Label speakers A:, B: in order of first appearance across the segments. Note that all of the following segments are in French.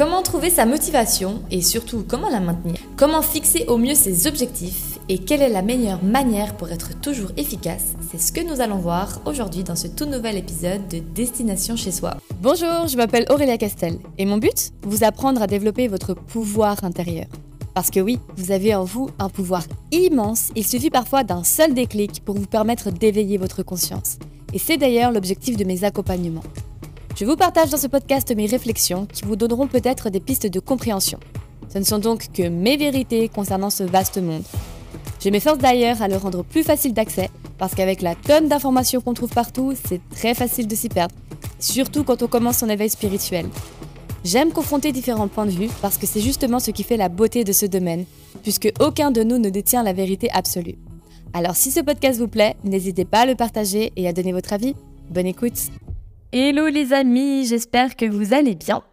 A: Comment trouver sa motivation et surtout comment la maintenir? Comment fixer au mieux ses objectifs et quelle est la meilleure manière pour être toujours efficace? C'est ce que nous allons voir aujourd'hui dans ce tout nouvel épisode de Destination chez soi. Bonjour, je m'appelle Aurélia Castel et mon but Vous apprendre à développer votre pouvoir intérieur. Parce que oui, vous avez en vous un pouvoir immense, il suffit parfois d'un seul déclic pour vous permettre d'éveiller votre conscience. Et c'est d'ailleurs l'objectif de mes accompagnements. Je vous partage dans ce podcast mes réflexions qui vous donneront peut-être des pistes de compréhension. Ce ne sont donc que mes vérités concernant ce vaste monde. Je m'efforce d'ailleurs à le rendre plus facile d'accès parce qu'avec la tonne d'informations qu'on trouve partout, c'est très facile de s'y perdre, surtout quand on commence son éveil spirituel. J'aime confronter différents points de vue parce que c'est justement ce qui fait la beauté de ce domaine, puisque aucun de nous ne détient la vérité absolue. Alors si ce podcast vous plaît, n'hésitez pas à le partager et à donner votre avis. Bonne écoute Hello les amis, j'espère que vous allez bien.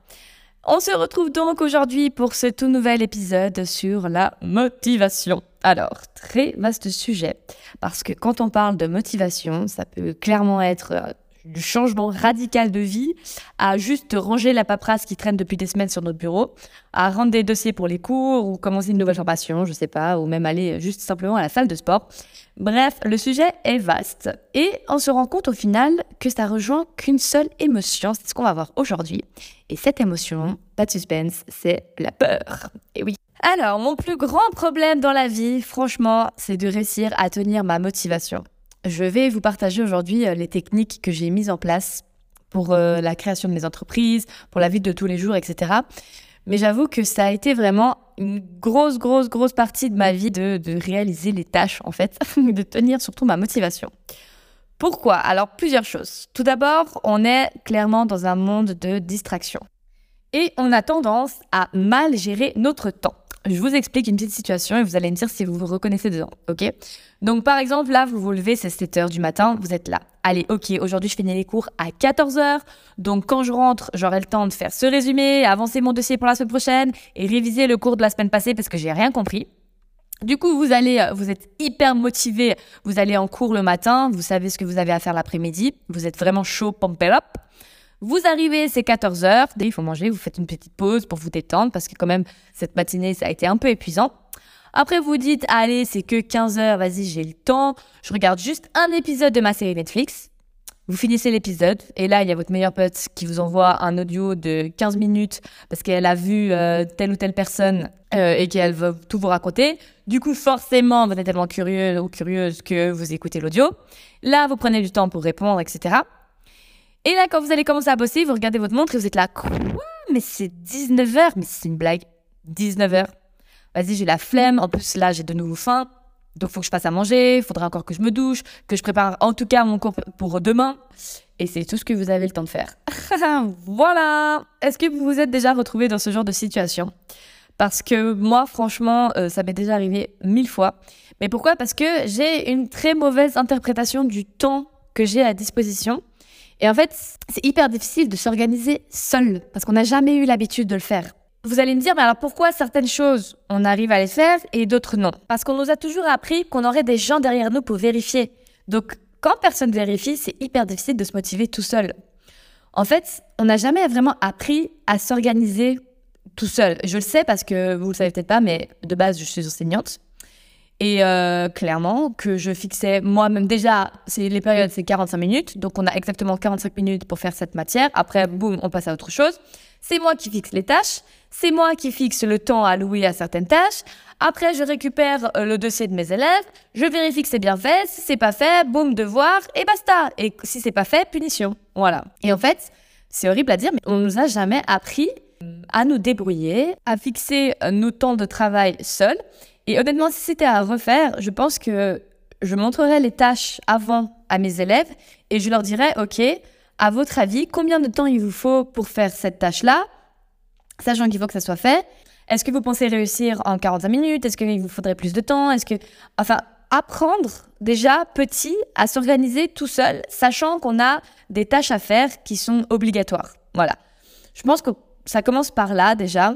A: On se retrouve donc aujourd'hui pour ce tout nouvel épisode sur la motivation. Alors, très vaste sujet, parce que quand on parle de motivation, ça peut clairement être euh, du changement radical de vie à juste ranger la paperasse qui traîne depuis des semaines sur notre bureau, à rendre des dossiers pour les cours ou commencer une nouvelle formation, je sais pas, ou même aller juste simplement à la salle de sport. Bref, le sujet est vaste et on se rend compte au final que ça rejoint qu'une seule émotion, c'est ce qu'on va voir aujourd'hui. Et cette émotion, pas de suspense, c'est la peur. Et oui. Alors, mon plus grand problème dans la vie, franchement, c'est de réussir à tenir ma motivation. Je vais vous partager aujourd'hui euh, les techniques que j'ai mises en place pour euh, la création de mes entreprises, pour la vie de tous les jours, etc. Mais j'avoue que ça a été vraiment une grosse, grosse, grosse partie de ma vie de, de réaliser les tâches, en fait, de tenir surtout ma motivation. Pourquoi? Alors, plusieurs choses. Tout d'abord, on est clairement dans un monde de distraction. Et on a tendance à mal gérer notre temps. Je vous explique une petite situation et vous allez me dire si vous vous reconnaissez dedans, ok? Donc par exemple, là, vous vous levez, c'est 7 h du matin, vous êtes là. Allez, ok, aujourd'hui je finis les cours à 14 h donc quand je rentre, j'aurai le temps de faire ce résumé, avancer mon dossier pour la semaine prochaine et réviser le cours de la semaine passée parce que j'ai rien compris. Du coup, vous allez, euh, vous êtes hyper motivé, vous allez en cours le matin, vous savez ce que vous avez à faire l'après-midi, vous êtes vraiment chaud, pump up. Vous arrivez, c'est 14 heures. Il faut manger, vous faites une petite pause pour vous détendre parce que quand même, cette matinée, ça a été un peu épuisant. Après, vous dites, allez, c'est que 15 heures, vas-y, j'ai le temps. Je regarde juste un épisode de ma série Netflix. Vous finissez l'épisode et là, il y a votre meilleur pote qui vous envoie un audio de 15 minutes parce qu'elle a vu euh, telle ou telle personne euh, et qu'elle veut tout vous raconter. Du coup, forcément, vous êtes tellement curieux ou curieuse que vous écoutez l'audio. Là, vous prenez du temps pour répondre, etc. Et là, quand vous allez commencer à bosser, vous regardez votre montre et vous êtes là, quoi? Mais c'est 19h, mais c'est une blague. 19h. Vas-y, j'ai la flemme. En plus, là, j'ai de nouveau faim. Donc, il faut que je passe à manger. Il faudra encore que je me douche, que je prépare en tout cas mon cours pour demain. Et c'est tout ce que vous avez le temps de faire. voilà. Est-ce que vous vous êtes déjà retrouvé dans ce genre de situation? Parce que moi, franchement, euh, ça m'est déjà arrivé mille fois. Mais pourquoi? Parce que j'ai une très mauvaise interprétation du temps que j'ai à disposition. Et en fait, c'est hyper difficile de s'organiser seul parce qu'on n'a jamais eu l'habitude de le faire. Vous allez me dire, mais alors pourquoi certaines choses on arrive à les faire et d'autres non? Parce qu'on nous a toujours appris qu'on aurait des gens derrière nous pour vérifier. Donc quand personne vérifie, c'est hyper difficile de se motiver tout seul. En fait, on n'a jamais vraiment appris à s'organiser tout seul. Je le sais parce que vous le savez peut-être pas, mais de base, je suis enseignante. Et euh, clairement, que je fixais moi-même déjà, c'est les périodes, c'est 45 minutes. Donc, on a exactement 45 minutes pour faire cette matière. Après, boum, on passe à autre chose. C'est moi qui fixe les tâches. C'est moi qui fixe le temps alloué à certaines tâches. Après, je récupère euh, le dossier de mes élèves. Je vérifie que c'est bien fait. Si c'est pas fait, boum, devoir et basta. Et si c'est pas fait, punition. Voilà. Et en fait, c'est horrible à dire, mais on nous a jamais appris à nous débrouiller, à fixer nos temps de travail seuls et honnêtement, si c'était à refaire, je pense que je montrerais les tâches avant à mes élèves et je leur dirais, OK, à votre avis, combien de temps il vous faut pour faire cette tâche-là, sachant qu'il faut que ça soit fait? Est-ce que vous pensez réussir en 45 minutes? Est-ce qu'il vous faudrait plus de temps? Est-ce que... Enfin, apprendre déjà petit à s'organiser tout seul, sachant qu'on a des tâches à faire qui sont obligatoires. Voilà. Je pense que ça commence par là déjà.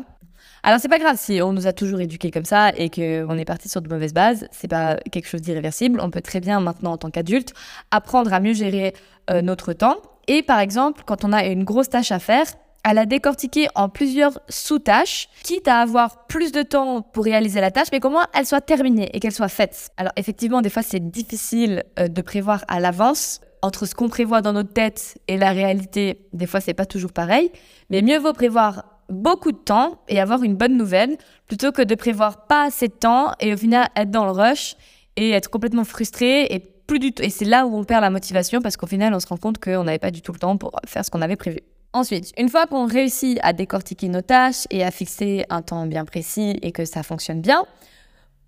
A: Alors c'est pas grave si on nous a toujours éduqués comme ça et qu'on est parti sur de mauvaises bases, c'est pas quelque chose d'irréversible. On peut très bien maintenant en tant qu'adulte apprendre à mieux gérer euh, notre temps. Et par exemple, quand on a une grosse tâche à faire, à la décortiquer en plusieurs sous-tâches, quitte à avoir plus de temps pour réaliser la tâche, mais comment elle soit terminée et qu'elle soit faite. Alors effectivement, des fois, c'est difficile euh, de prévoir à l'avance. Entre ce qu'on prévoit dans notre tête et la réalité, des fois, c'est pas toujours pareil. Mais mieux vaut prévoir beaucoup de temps et avoir une bonne nouvelle plutôt que de prévoir pas assez de temps et au final être dans le rush et être complètement frustré et plus du tout. Et c'est là où on perd la motivation parce qu'au final, on se rend compte qu'on n'avait pas du tout le temps pour faire ce qu'on avait prévu. Ensuite, une fois qu'on réussit à décortiquer nos tâches et à fixer un temps bien précis et que ça fonctionne bien,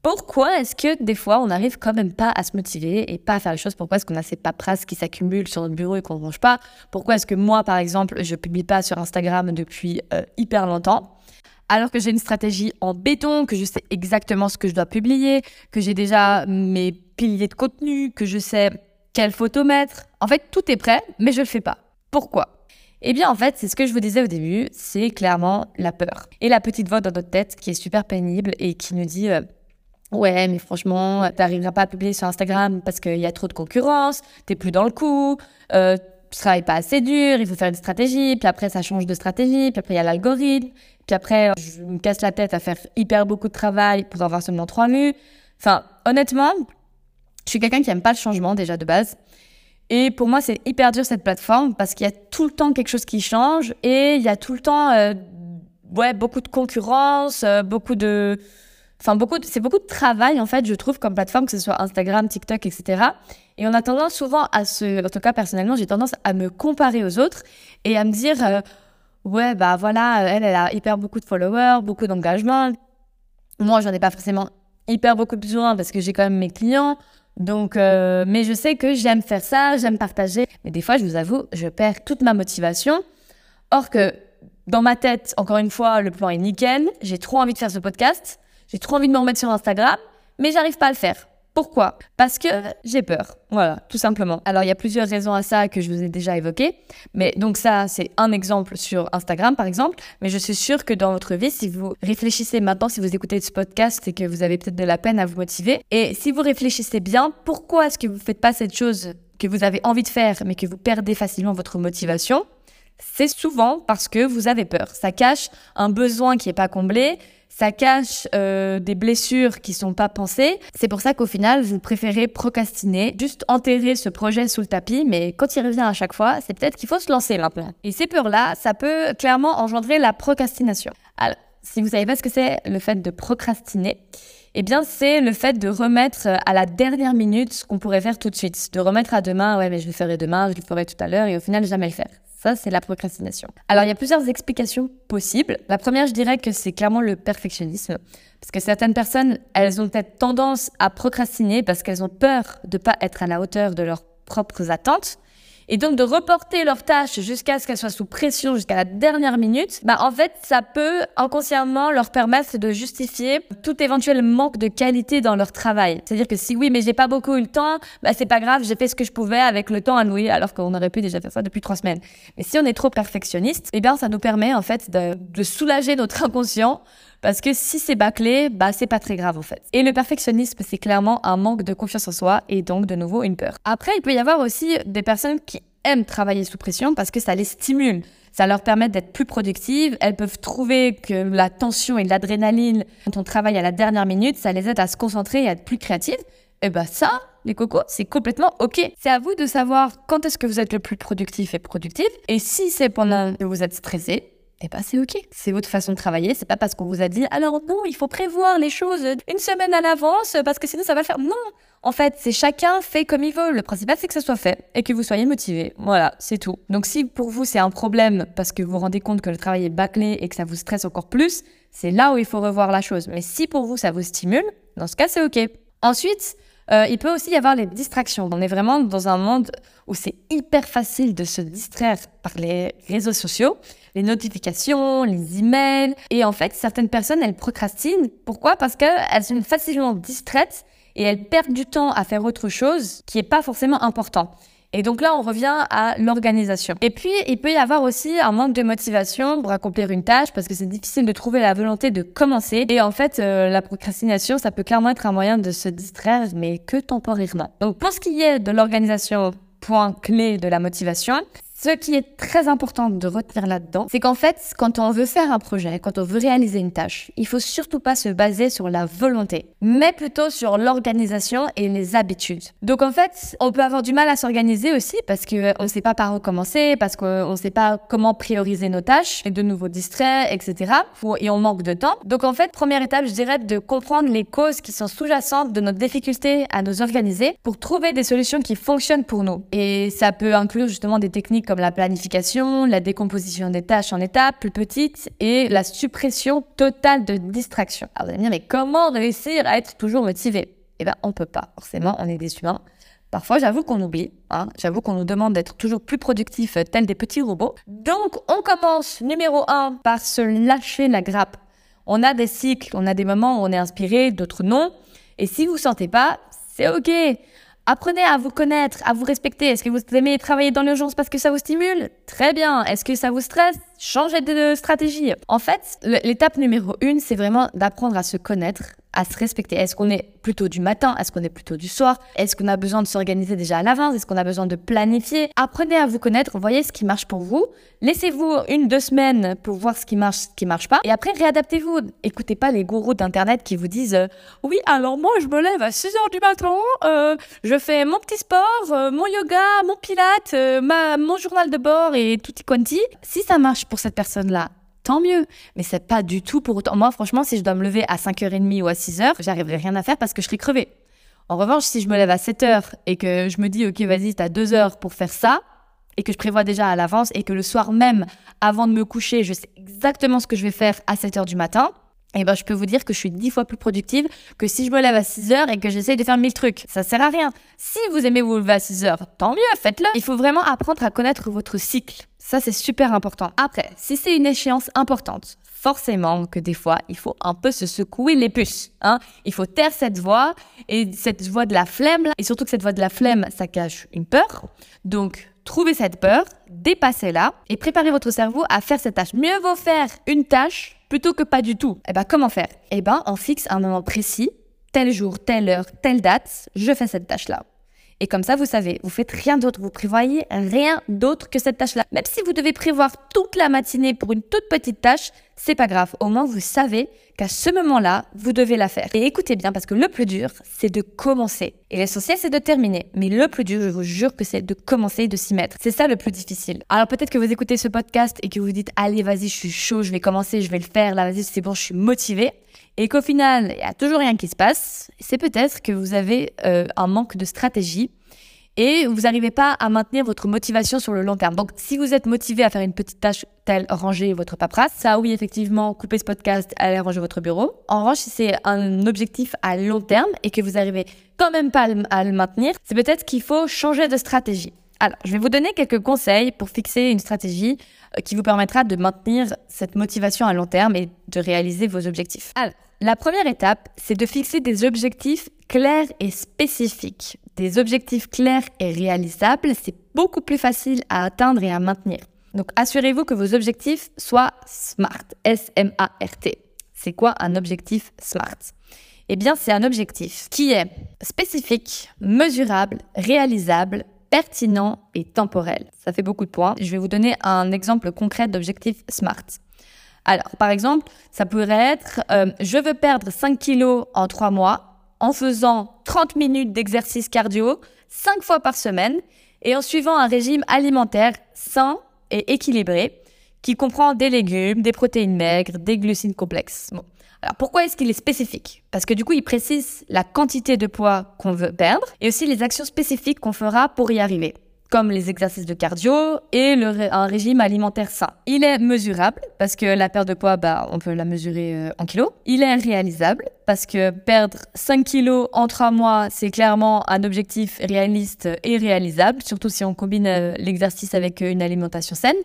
A: pourquoi est-ce que des fois on n'arrive quand même pas à se motiver et pas à faire les choses? Pourquoi est-ce qu'on a ces paperasses qui s'accumulent sur notre bureau et qu'on ne range pas? Pourquoi est-ce que moi, par exemple, je publie pas sur Instagram depuis euh, hyper longtemps? Alors que j'ai une stratégie en béton, que je sais exactement ce que je dois publier, que j'ai déjà mes piliers de contenu, que je sais quelle photo mettre. En fait, tout est prêt, mais je le fais pas. Pourquoi? Eh bien, en fait, c'est ce que je vous disais au début, c'est clairement la peur. Et la petite voix dans notre tête qui est super pénible et qui nous dit euh, Ouais, mais franchement, t'arriveras pas à publier sur Instagram parce qu'il y a trop de concurrence, t'es plus dans le coup, euh, tu travailles pas assez dur, il faut faire une stratégie, puis après ça change de stratégie, puis après il y a l'algorithme, puis après je me casse la tête à faire hyper beaucoup de travail pour avoir seulement trois vues. Enfin, honnêtement, je suis quelqu'un qui aime pas le changement déjà de base. Et pour moi, c'est hyper dur cette plateforme parce qu'il y a tout le temps quelque chose qui change et il y a tout le temps euh, ouais, beaucoup de concurrence, euh, beaucoup de. Enfin, beaucoup c'est beaucoup de travail, en fait, je trouve, comme plateforme, que ce soit Instagram, TikTok, etc. Et on a tendance souvent à se. En tout cas, personnellement, j'ai tendance à me comparer aux autres et à me dire euh, ouais, bah voilà, elle, elle a hyper beaucoup de followers, beaucoup d'engagement. Moi, j'en ai pas forcément hyper beaucoup besoin parce que j'ai quand même mes clients. Donc, euh, mais je sais que j'aime faire ça, j'aime partager. Mais des fois, je vous avoue, je perds toute ma motivation. Or que dans ma tête, encore une fois, le plan est nickel. J'ai trop envie de faire ce podcast. J'ai trop envie de me remettre sur Instagram, mais j'arrive pas à le faire. Pourquoi? Parce que j'ai peur. Voilà, tout simplement. Alors, il y a plusieurs raisons à ça que je vous ai déjà évoquées. Mais donc ça, c'est un exemple sur Instagram, par exemple. Mais je suis sûre que dans votre vie, si vous réfléchissez maintenant, si vous écoutez ce podcast et que vous avez peut-être de la peine à vous motiver, et si vous réfléchissez bien, pourquoi est-ce que vous ne faites pas cette chose que vous avez envie de faire, mais que vous perdez facilement votre motivation? C'est souvent parce que vous avez peur. Ça cache un besoin qui n'est pas comblé, ça cache euh, des blessures qui sont pas pensées. C'est pour ça qu'au final, vous préférez procrastiner, juste enterrer ce projet sous le tapis, mais quand il revient à chaque fois, c'est peut-être qu'il faut se lancer maintenant. Et ces peurs-là, ça peut clairement engendrer la procrastination. Alors, si vous savez pas ce que c'est le fait de procrastiner, eh bien, c'est le fait de remettre à la dernière minute ce qu'on pourrait faire tout de suite. De remettre à demain, ouais, mais je le ferai demain, je le ferai tout à l'heure, et au final, jamais le faire. Ça, c'est la procrastination. Alors, il y a plusieurs explications possibles. La première, je dirais que c'est clairement le perfectionnisme. Parce que certaines personnes, elles ont peut-être tendance à procrastiner parce qu'elles ont peur de ne pas être à la hauteur de leurs propres attentes. Et donc de reporter leurs tâches jusqu'à ce qu'elles soient sous pression jusqu'à la dernière minute, bah en fait ça peut inconsciemment leur permettre de justifier tout éventuel manque de qualité dans leur travail. C'est-à-dire que si oui mais j'ai pas beaucoup eu le temps, bah c'est pas grave, j'ai fait ce que je pouvais avec le temps alloué alors qu'on aurait pu déjà faire ça depuis trois semaines. Mais si on est trop perfectionniste, eh bien ça nous permet en fait de, de soulager notre inconscient parce que si c'est bâclé, bah c'est pas très grave en fait. Et le perfectionnisme, c'est clairement un manque de confiance en soi et donc de nouveau une peur. Après, il peut y avoir aussi des personnes qui aiment travailler sous pression parce que ça les stimule. Ça leur permet d'être plus productives. Elles peuvent trouver que la tension et l'adrénaline, quand on travaille à la dernière minute, ça les aide à se concentrer et à être plus créatives. Et bah ça, les cocos, c'est complètement ok. C'est à vous de savoir quand est-ce que vous êtes le plus productif et productif. Et si c'est pendant que vous êtes stressé, eh ben c'est ok. C'est votre façon de travailler. C'est pas parce qu'on vous a dit alors non, il faut prévoir les choses une semaine à l'avance parce que sinon ça va faire. Non, en fait, c'est chacun fait comme il veut. Le principal c'est que ça soit fait et que vous soyez motivé. Voilà, c'est tout. Donc si pour vous c'est un problème parce que vous vous rendez compte que le travail est bâclé et que ça vous stresse encore plus, c'est là où il faut revoir la chose. Mais si pour vous ça vous stimule, dans ce cas c'est ok. Ensuite, euh, il peut aussi y avoir les distractions. On est vraiment dans un monde où c'est hyper facile de se distraire par les réseaux sociaux, les notifications, les emails. Et en fait, certaines personnes, elles procrastinent. Pourquoi? Parce qu'elles sont facilement distraites et elles perdent du temps à faire autre chose qui n'est pas forcément important. Et donc là, on revient à l'organisation. Et puis, il peut y avoir aussi un manque de motivation pour accomplir une tâche parce que c'est difficile de trouver la volonté de commencer. Et en fait, euh, la procrastination, ça peut clairement être un moyen de se distraire, mais que temporairement. Donc, pour ce qui est de l'organisation, point clé de la motivation,
B: Ce qui est très important de retenir là-dedans, c'est qu'en fait, quand on veut faire un projet, quand on veut réaliser une tâche, il faut surtout pas se baser sur la volonté, mais plutôt sur l'organisation et les habitudes. Donc en fait, on peut avoir du mal à s'organiser aussi parce qu'on ne sait pas par où commencer, parce qu'on ne sait pas comment prioriser nos tâches, et de nouveaux distraits, etc. Et on manque de temps. Donc en fait, première étape, je dirais de comprendre les causes qui sont sous-jacentes de notre difficulté à nous organiser pour trouver des solutions qui fonctionnent pour nous. Et ça peut inclure justement des techniques la planification, la décomposition des tâches en étapes plus petites et la suppression totale de distractions. Alors vous allez me dire, mais comment réussir à être toujours motivé? Eh bien, on peut pas. Forcément, on est des humains. Parfois, j'avoue qu'on oublie. Hein. J'avoue qu'on nous demande d'être toujours plus productifs, euh, tels des petits robots. Donc, on commence, numéro un, par se lâcher la grappe. On a des cycles, on a des moments où on est inspiré, d'autres non. Et si vous ne sentez pas, c'est OK. Apprenez à vous connaître, à vous respecter. Est-ce que vous aimez travailler dans l'urgence parce que ça vous stimule? Très bien. Est-ce que ça vous stresse? Changez de stratégie. En fait, l'étape numéro une, c'est vraiment d'apprendre à se connaître, à se respecter. Est-ce qu'on est plutôt du matin? Est-ce qu'on est plutôt du soir? Est-ce qu'on a besoin de s'organiser déjà à l'avance? Est-ce qu'on a besoin de planifier? Apprenez à vous connaître, voyez ce qui marche pour vous. Laissez-vous une, deux semaines pour voir ce qui marche, ce qui marche pas. Et après, réadaptez-vous. Écoutez pas les gourous d'Internet qui vous disent euh, Oui, alors moi, je me lève à 6 heures du matin, euh, je fais mon petit sport, euh, mon yoga, mon pilate, ma, mon journal de bord et tout quanti. Si ça marche pour cette personne-là, tant mieux. Mais c'est pas du tout pour autant. Moi, franchement, si je dois me lever à 5h30 ou à 6h, j'arriverai rien à faire parce que je serai crevée. En revanche, si je me lève à 7h et que je me dis, OK, vas-y, t'as 2 heures pour faire ça, et que je prévois déjà à l'avance, et que le soir même, avant de me coucher, je sais exactement ce que je vais faire à 7h du matin, eh ben, je peux vous dire que je suis dix fois plus productive que si je me lève à 6 heures et que j'essaye de faire mille trucs. Ça sert à rien. Si vous aimez vous lever à 6 heures, tant mieux, faites-le. Il faut vraiment apprendre à connaître votre cycle. Ça, c'est super important. Après, si c'est une échéance importante, forcément que des fois, il faut un peu se secouer les puces. Hein il faut taire cette voix et cette voix de la flemme. Et surtout que cette voix de la flemme, ça cache une peur. Donc, trouvez cette peur, dépassez-la et préparez votre cerveau à faire cette tâche. Mieux vaut faire une tâche plutôt que pas du tout. Eh ben, comment faire? Eh ben, on fixe un moment précis, tel jour, telle heure, telle date, je fais cette tâche-là. Et comme ça, vous savez, vous faites rien d'autre, vous prévoyez rien d'autre que cette tâche-là. Même si vous devez prévoir toute la matinée pour une toute petite tâche, c'est pas grave. Au moins, vous savez qu'à ce moment-là, vous devez la faire. Et écoutez bien, parce que le plus dur, c'est de commencer. Et l'essentiel, c'est de terminer. Mais le plus dur, je vous jure que c'est de commencer et de s'y mettre. C'est ça le plus difficile. Alors peut-être que vous écoutez ce podcast et que vous dites, allez, vas-y, je suis chaud, je vais commencer, je vais le faire, là, vas-y, c'est bon, je suis motivé. Et qu'au final, il n'y a toujours rien qui se passe. C'est peut-être que vous avez euh, un manque de stratégie et vous n'arrivez pas à maintenir votre motivation sur le long terme. Donc, si vous êtes motivé à faire une petite tâche telle ranger votre paperasse, ça oui, effectivement, couper ce podcast, aller ranger votre bureau. En revanche, si c'est un objectif à long terme et que vous n'arrivez quand même pas à le maintenir, c'est peut-être qu'il faut changer de stratégie. Alors, je vais vous donner quelques conseils pour fixer une stratégie euh, qui vous permettra de maintenir cette motivation à long terme et de réaliser vos objectifs. Alors, la première étape, c'est de fixer des objectifs clairs et spécifiques des objectifs clairs et réalisables, c'est beaucoup plus facile à atteindre et à maintenir. Donc assurez-vous que vos objectifs soient SMART, S-M-A-R-T. C'est quoi un objectif SMART? Eh bien, c'est un objectif qui est spécifique, mesurable, réalisable, pertinent et temporel. Ça fait beaucoup de points. Je vais vous donner un exemple concret d'objectif SMART. Alors, par exemple, ça pourrait être euh, je veux perdre 5 kilos en 3 mois en faisant 30 minutes d'exercice cardio 5 fois par semaine et en suivant un régime alimentaire sain et équilibré qui comprend des légumes, des protéines maigres, des glucides complexes. Bon. Alors pourquoi est-ce qu'il est spécifique? Parce que du coup, il précise la quantité de poids qu'on veut perdre et aussi les actions spécifiques qu'on fera pour y arriver comme les exercices de cardio et un régime alimentaire sain. Il est mesurable parce que la perte de poids, bah, on peut la mesurer euh, en kilos. Il est réalisable parce que perdre 5 kilos en 3 mois, c'est clairement un objectif réaliste et réalisable, surtout si on combine euh, l'exercice avec euh, une alimentation saine.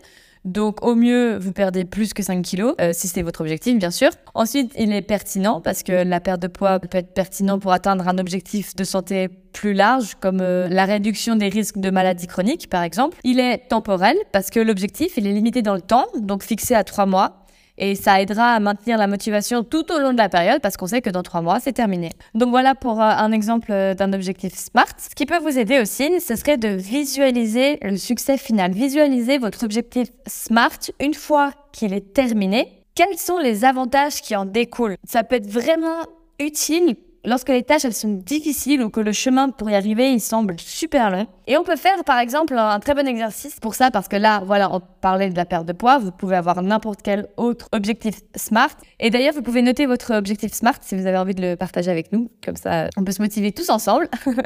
B: Donc au mieux, vous perdez plus que 5 kilos, euh, si c'est votre objectif, bien sûr. Ensuite, il est pertinent parce que la perte de poids peut être pertinent pour atteindre un objectif de santé plus large, comme euh, la réduction des risques de maladies chroniques, par exemple. Il est temporel parce que l'objectif, il est limité dans le temps, donc fixé à 3 mois. Et ça aidera à maintenir la motivation tout au long de la période parce qu'on sait que dans trois mois, c'est terminé. Donc voilà pour euh, un exemple euh, d'un objectif SMART. Ce qui peut vous aider aussi, ce serait de visualiser le succès final. Visualiser votre objectif SMART une fois qu'il est terminé. Quels sont les avantages qui en découlent? Ça peut être vraiment utile lorsque les tâches elles sont difficiles ou que le chemin pour y arriver il semble super long. Et on peut faire par exemple un très bon exercice pour ça parce que là voilà on parlait de la perte de poids, vous pouvez avoir n'importe quel autre objectif SMART. Et d'ailleurs vous pouvez noter votre objectif SMART si vous avez envie de le partager avec nous, comme ça on peut se motiver tous ensemble.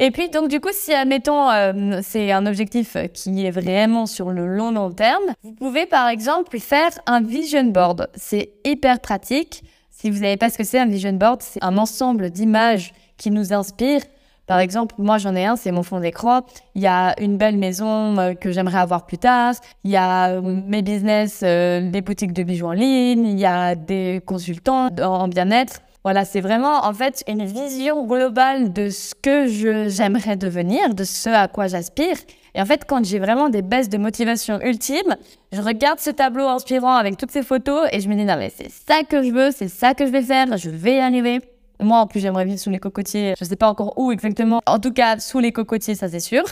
B: Et puis, donc, du coup, si, admettons, euh, c'est un objectif qui est vraiment sur le long, long terme, vous pouvez, par exemple, faire un vision board. C'est hyper pratique. Si vous savez pas ce que c'est un vision board, c'est un ensemble d'images qui nous inspirent. Par exemple, moi j'en ai un, c'est mon fond d'écran. Il y a une belle maison euh, que j'aimerais avoir plus tard. Il y a euh, mes business, euh, des boutiques de bijoux en ligne. Il y a des consultants en bien-être. Voilà, c'est vraiment en fait une vision globale de ce que j'aimerais devenir, de ce à quoi j'aspire. Et en fait, quand j'ai vraiment des baisses de motivation ultimes, je regarde ce tableau inspirant avec toutes ces photos et je me dis, non, mais c'est ça que je veux, c'est ça que je vais faire, je vais y arriver. Moi, en plus, j'aimerais vivre sous les cocotiers. Je ne sais pas encore où exactement. En tout cas, sous les cocotiers, ça c'est sûr.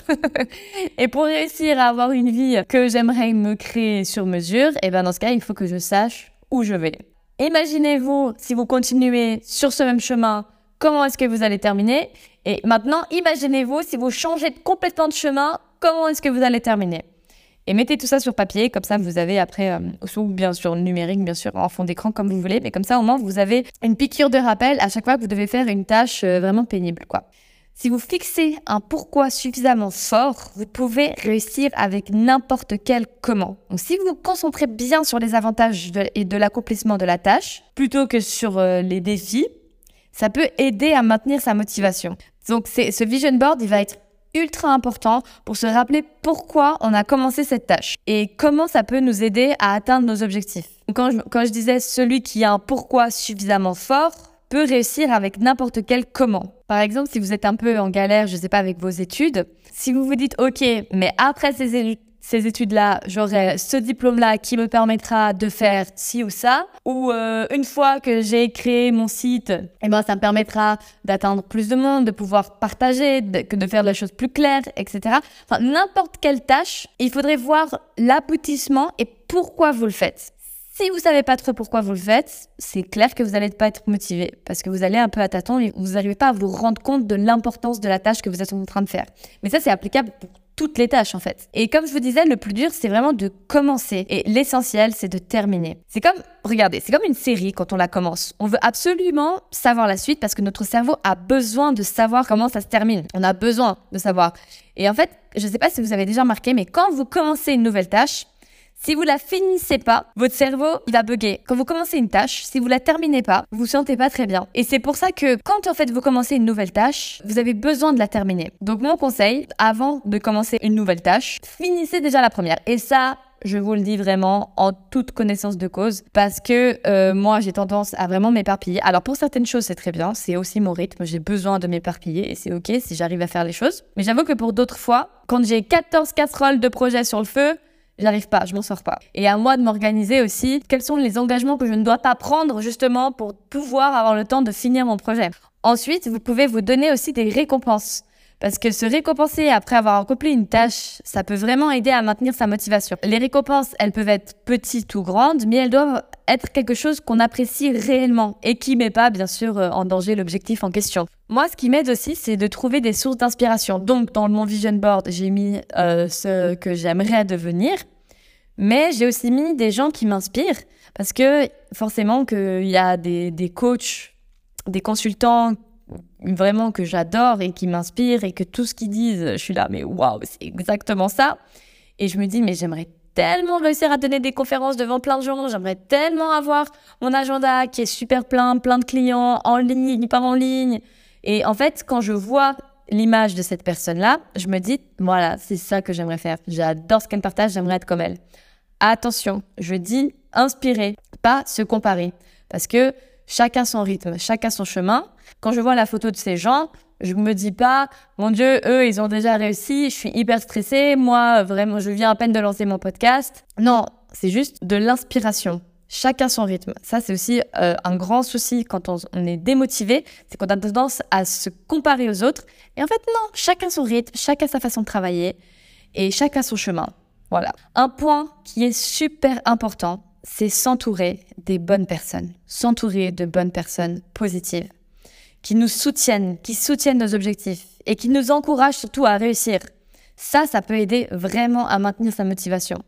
B: et pour réussir à avoir une vie que j'aimerais me créer sur mesure, eh ben dans ce cas, il faut que je sache où je vais. Imaginez-vous, si vous continuez sur ce même chemin, comment est-ce que vous allez terminer? Et maintenant, imaginez-vous, si vous changez complètement de chemin, comment est-ce que vous allez terminer? Et mettez tout ça sur papier, comme ça vous avez après, euh, ou bien sûr numérique, bien sûr en fond d'écran comme vous voulez, mais comme ça au moins vous avez une piqûre de rappel à chaque fois que vous devez faire une tâche euh, vraiment pénible, quoi. Si vous fixez un pourquoi suffisamment fort, vous pouvez réussir avec n'importe quel comment. Donc si vous vous concentrez bien sur les avantages et de l'accomplissement de la tâche, plutôt que sur euh, les défis, ça peut aider à maintenir sa motivation. Donc ce vision board, il va être ultra important pour se rappeler pourquoi on a commencé cette tâche et comment ça peut nous aider à atteindre nos objectifs. Quand je, disais celui qui a un pourquoi suffisamment fort peut réussir avec n'importe quel comment. Par exemple, si vous êtes un peu en galère, je sais pas, avec vos études, si vous vous dites, OK, mais après ces, ces études-là, j'aurai ce diplôme-là qui me permettra de faire ci ou ça. Ou euh, une fois que j'ai créé mon site, eh ben, ça me permettra d'atteindre plus de monde, de pouvoir partager, de, de faire les choses plus claires, etc. Enfin, n'importe quelle tâche, il faudrait voir l'aboutissement et pourquoi vous le faites. Si vous savez pas trop pourquoi vous le faites, c'est clair que vous n'allez pas être motivé parce que vous allez un peu à tâtons et vous n'arrivez pas à vous rendre compte de l'importance de la tâche que vous êtes en train de faire. Mais ça, c'est applicable pour toutes les tâches en fait. Et comme je vous disais, le plus dur, c'est vraiment de commencer. Et l'essentiel, c'est de terminer. C'est comme, regardez, c'est comme une série quand on la commence. On veut absolument savoir la suite parce que notre cerveau a besoin de savoir comment ça se termine. On a besoin de savoir. Et en fait, je ne sais pas si vous avez déjà remarqué, mais quand vous commencez une nouvelle tâche, si vous la finissez pas, votre cerveau, il va bugger. Quand vous commencez une tâche, si vous la terminez pas, vous vous sentez pas très bien. Et c'est pour ça que quand en fait vous commencez une nouvelle tâche, vous avez besoin de la terminer. Donc mon conseil, avant de commencer une nouvelle tâche, finissez déjà la première. Et ça, je vous le dis vraiment en toute connaissance de cause parce que euh, moi j'ai tendance à vraiment m'éparpiller. Alors pour certaines choses c'est très bien, c'est aussi mon rythme, j'ai besoin de m'éparpiller et c'est ok si j'arrive à faire les choses. Mais j'avoue que pour d'autres fois, quand j'ai 14 casseroles de projets sur le feu, j'arrive pas, je m'en sors pas. Et à moi de m'organiser aussi, quels sont les engagements que je ne dois pas prendre justement pour pouvoir avoir le temps de finir mon projet. Ensuite, vous pouvez vous donner aussi des récompenses. Parce que se récompenser après avoir accompli une tâche, ça peut vraiment aider à maintenir sa motivation. Les récompenses, elles peuvent être petites ou grandes, mais elles doivent être quelque chose qu'on apprécie réellement et qui met pas, bien sûr, euh, en danger l'objectif en question. Moi, ce qui m'aide aussi, c'est de trouver des sources d'inspiration. Donc, dans mon vision board, j'ai mis euh, ce que j'aimerais devenir, mais j'ai aussi mis des gens qui m'inspirent parce que forcément qu'il y a des, des coachs, des consultants vraiment que j'adore et qui m'inspire et que tout ce qu'ils disent, je suis là, mais waouh, c'est exactement ça. Et je me dis, mais j'aimerais tellement réussir à donner des conférences devant plein de gens, j'aimerais tellement avoir mon agenda qui est super plein, plein de clients en ligne, pas en ligne. Et en fait, quand je vois l'image de cette personne-là, je me dis, voilà, c'est ça que j'aimerais faire. J'adore ce qu'elle partage, j'aimerais être comme elle. Attention, je dis inspirer, pas se comparer. Parce que chacun son rythme, chacun son chemin. Quand je vois la photo de ces gens, je me dis pas, mon Dieu, eux, ils ont déjà réussi, je suis hyper stressée, moi, vraiment, je viens à peine de lancer mon podcast. Non, c'est juste de l'inspiration. Chacun son rythme. Ça, c'est aussi euh, un grand souci quand on, on est démotivé, c'est qu'on a tendance à se comparer aux autres. Et en fait, non, chacun son rythme, chacun sa façon de travailler et chacun son chemin. Voilà. Un point qui est super important, c'est s'entourer des bonnes personnes, s'entourer de bonnes personnes positives, qui nous soutiennent, qui soutiennent nos objectifs et qui nous encouragent surtout à réussir. Ça, ça peut aider vraiment à maintenir sa motivation.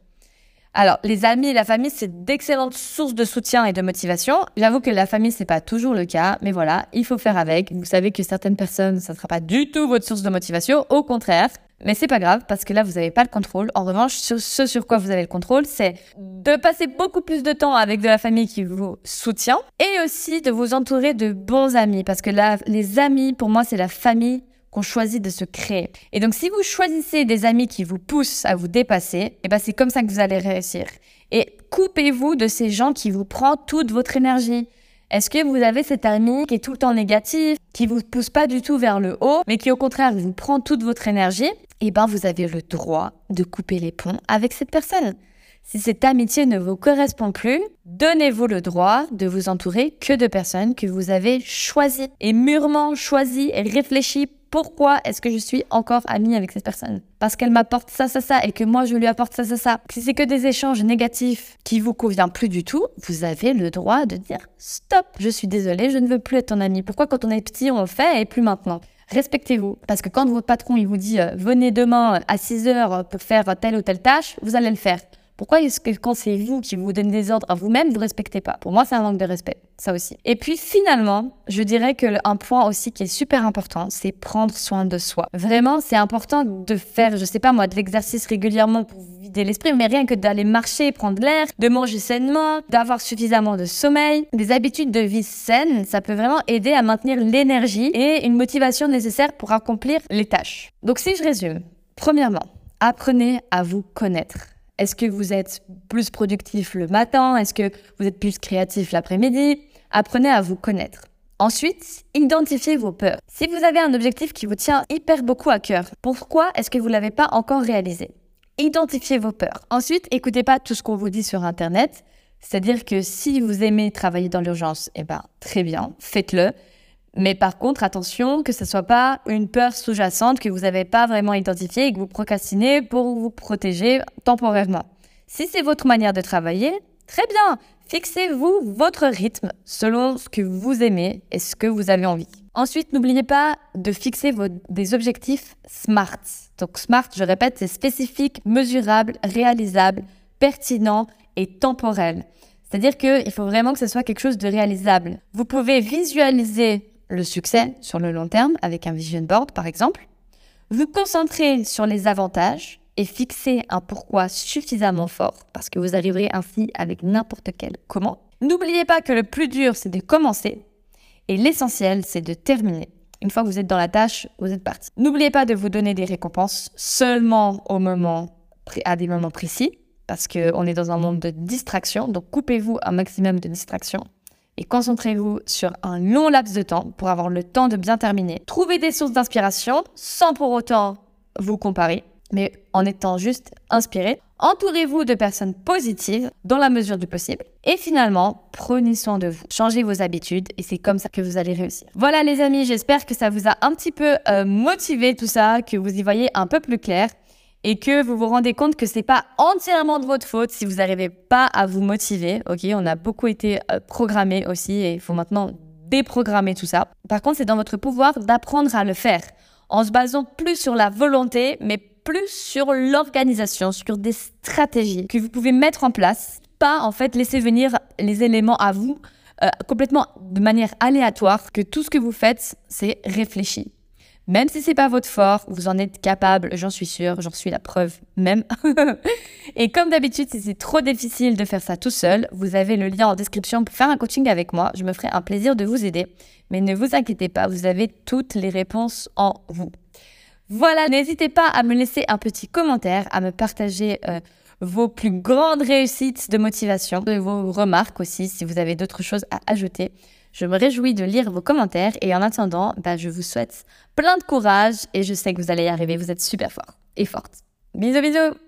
B: Alors, les amis et la famille, c'est d'excellentes sources de soutien et de motivation. J'avoue que la famille, c'est pas toujours le cas, mais voilà, il faut faire avec. Vous savez que certaines personnes, ça ne sera pas du tout votre source de motivation, au contraire. Mais c'est pas grave parce que là, vous n'avez pas le contrôle. En revanche, ce sur quoi vous avez le contrôle, c'est de passer beaucoup plus de temps avec de la famille qui vous soutient et aussi de vous entourer de bons amis parce que là, les amis, pour moi, c'est la famille qu'on choisit de se créer. Et donc, si vous choisissez des amis qui vous poussent à vous dépasser, et eh ben, c'est comme ça que vous allez réussir. Et coupez-vous de ces gens qui vous prennent toute votre énergie. Est-ce que vous avez cet ami qui est tout le temps négatif, qui vous pousse pas du tout vers le haut, mais qui au contraire vous prend toute votre énergie? Eh ben, vous avez le droit de couper les ponts avec cette personne. Si cette amitié ne vous correspond plus, donnez-vous le droit de vous entourer que de personnes que vous avez choisies et mûrement choisies et réfléchies pourquoi est-ce que je suis encore amie avec cette personne? Parce qu'elle m'apporte ça, ça, ça, et que moi je lui apporte ça, ça, ça. Si c'est que des échanges négatifs qui vous conviennent plus du tout, vous avez le droit de dire stop, je suis désolée, je ne veux plus être ton ami. Pourquoi quand on est petit on le fait et plus maintenant? Respectez-vous. Parce que quand votre patron il vous dit euh, venez demain à 6 heures pour faire telle ou telle tâche, vous allez le faire. Pourquoi est-ce que quand c'est vous qui vous donnez des ordres à vous-même, vous ne respectez pas? Pour moi, c'est un manque de respect, ça aussi. Et puis finalement, je dirais que un point aussi qui est super important, c'est prendre soin de soi. Vraiment, c'est important de faire, je sais pas moi, de l'exercice régulièrement pour vider l'esprit, mais rien que d'aller marcher, prendre l'air, de manger sainement, d'avoir suffisamment de sommeil, des habitudes de vie saines, ça peut vraiment aider à maintenir l'énergie et une motivation nécessaire pour accomplir les tâches. Donc si je résume, premièrement, apprenez à vous connaître. Est-ce que vous êtes plus productif le matin? Est-ce que vous êtes plus créatif l'après-midi? Apprenez à vous connaître. Ensuite, identifiez vos peurs. Si vous avez un objectif qui vous tient hyper beaucoup à cœur, pourquoi est-ce que vous ne l'avez pas encore réalisé? Identifiez vos peurs. Ensuite, écoutez pas tout ce qu'on vous dit sur Internet. C'est-à-dire que si vous aimez travailler dans l'urgence, eh ben, très bien, faites-le. Mais par contre, attention que ce soit pas une peur sous-jacente que vous n'avez pas vraiment identifiée et que vous procrastinez pour vous protéger temporairement. Si c'est votre manière de travailler, très bien, fixez-vous votre rythme selon ce que vous aimez et ce que vous avez envie. Ensuite, n'oubliez pas de fixer vos, des objectifs SMART. Donc SMART, je répète, c'est spécifique, mesurable, réalisable, pertinent et temporel. C'est-à-dire qu'il faut vraiment que ce soit quelque chose de réalisable. Vous pouvez visualiser le succès sur le long terme avec un vision board par exemple. Vous concentrez sur les avantages et fixez un pourquoi suffisamment fort parce que vous arriverez ainsi avec n'importe quel comment. N'oubliez pas que le plus dur c'est de commencer et l'essentiel c'est de terminer. Une fois que vous êtes dans la tâche, vous êtes parti. N'oubliez pas de vous donner des récompenses seulement au moment, à des moments précis parce qu'on est dans un monde de distraction. Donc coupez-vous un maximum de distractions et concentrez-vous sur un long laps de temps pour avoir le temps de bien terminer. Trouvez des sources d'inspiration sans pour autant vous comparer, mais en étant juste inspiré. Entourez-vous de personnes positives dans la mesure du possible. Et finalement, prenez soin de vous. Changez vos habitudes et c'est comme ça que vous allez réussir. Voilà les amis, j'espère que ça vous a un petit peu euh, motivé tout ça, que vous y voyez un peu plus clair et que vous vous rendez compte que c'est pas entièrement de votre faute si vous n'arrivez pas à vous motiver. Ok, on a beaucoup été euh, programmé aussi et il faut maintenant déprogrammer tout ça. Par contre, c'est dans votre pouvoir d'apprendre à le faire en se basant plus sur la volonté, mais plus sur l'organisation, sur des stratégies que vous pouvez mettre en place. Pas en fait laisser venir les éléments à vous euh, complètement de manière aléatoire, que tout ce que vous faites, c'est réfléchi. Même si c'est pas votre fort, vous en êtes capable, j'en suis sûre, j'en suis la preuve même. et comme d'habitude, si c'est trop difficile de faire ça tout seul, vous avez le lien en description pour faire un coaching avec moi. Je me ferai un plaisir de vous aider. Mais ne vous inquiétez pas, vous avez toutes les réponses en vous. Voilà, n'hésitez pas à me laisser un petit commentaire, à me partager euh, vos plus grandes réussites de motivation, vos remarques aussi, si vous avez d'autres choses à ajouter. Je me réjouis de lire vos commentaires et en attendant, bah, je vous souhaite plein de courage et je sais que vous allez y arriver. Vous êtes super fort et forte. Bisous bisous